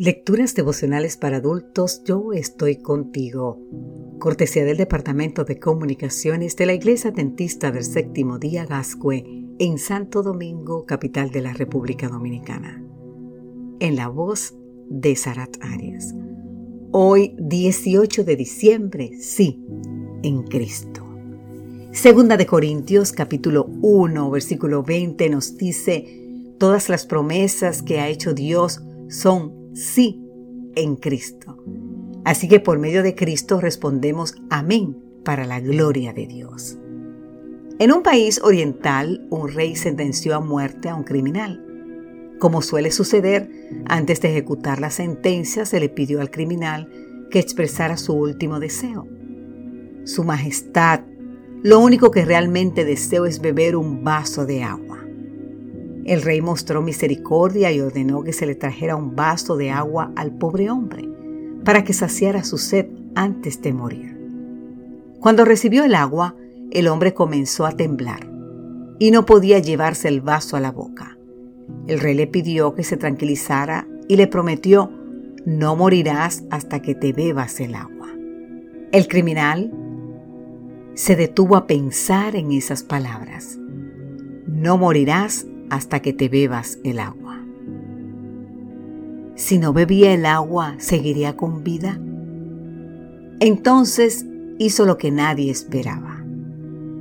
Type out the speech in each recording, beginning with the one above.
Lecturas devocionales para adultos, yo estoy contigo. Cortesía del Departamento de Comunicaciones de la Iglesia Dentista del Séptimo Día Gascue en Santo Domingo, capital de la República Dominicana. En la voz de Sarat Arias. Hoy, 18 de diciembre, sí, en Cristo. Segunda de Corintios, capítulo 1, versículo 20 nos dice, todas las promesas que ha hecho Dios son sí en Cristo. Así que por medio de Cristo respondemos amén para la gloria de Dios. En un país oriental, un rey sentenció a muerte a un criminal. Como suele suceder, antes de ejecutar la sentencia se le pidió al criminal que expresara su último deseo. Su Majestad, lo único que realmente deseo es beber un vaso de agua. El rey mostró misericordia y ordenó que se le trajera un vaso de agua al pobre hombre, para que saciara su sed antes de morir. Cuando recibió el agua, el hombre comenzó a temblar y no podía llevarse el vaso a la boca. El rey le pidió que se tranquilizara y le prometió, no morirás hasta que te bebas el agua. El criminal se detuvo a pensar en esas palabras. No morirás hasta que te bebas el agua. Si no bebía el agua, ¿seguiría con vida? Entonces hizo lo que nadie esperaba.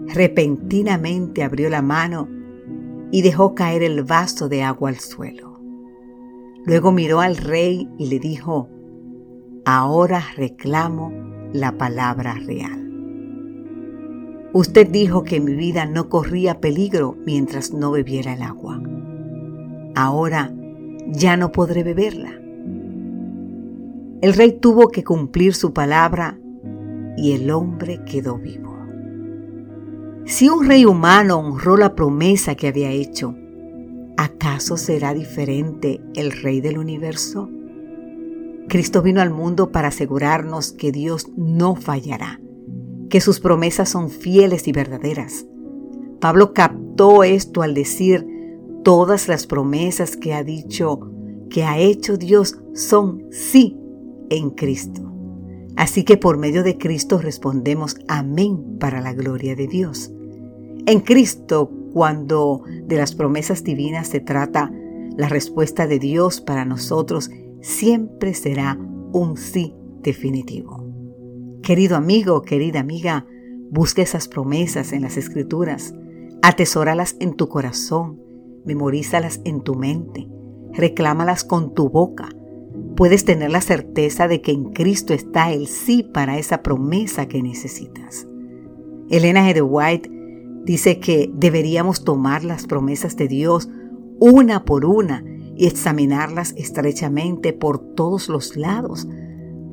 Repentinamente abrió la mano y dejó caer el vaso de agua al suelo. Luego miró al rey y le dijo, ahora reclamo la palabra real. Usted dijo que mi vida no corría peligro mientras no bebiera el agua. Ahora ya no podré beberla. El rey tuvo que cumplir su palabra y el hombre quedó vivo. Si un rey humano honró la promesa que había hecho, ¿acaso será diferente el rey del universo? Cristo vino al mundo para asegurarnos que Dios no fallará que sus promesas son fieles y verdaderas. Pablo captó esto al decir, todas las promesas que ha dicho, que ha hecho Dios, son sí en Cristo. Así que por medio de Cristo respondemos amén para la gloria de Dios. En Cristo, cuando de las promesas divinas se trata, la respuesta de Dios para nosotros siempre será un sí definitivo. Querido amigo, querida amiga, busca esas promesas en las escrituras, atesóralas en tu corazón, memorízalas en tu mente, reclámalas con tu boca. Puedes tener la certeza de que en Cristo está el sí para esa promesa que necesitas. Elena G. de White dice que deberíamos tomar las promesas de Dios una por una y examinarlas estrechamente por todos los lados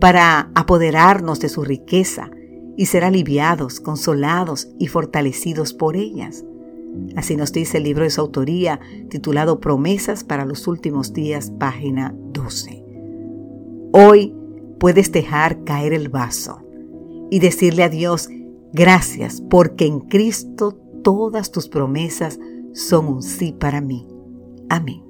para apoderarnos de su riqueza y ser aliviados, consolados y fortalecidos por ellas. Así nos dice el libro de su autoría titulado Promesas para los últimos días, página 12. Hoy puedes dejar caer el vaso y decirle a Dios, gracias porque en Cristo todas tus promesas son un sí para mí. Amén.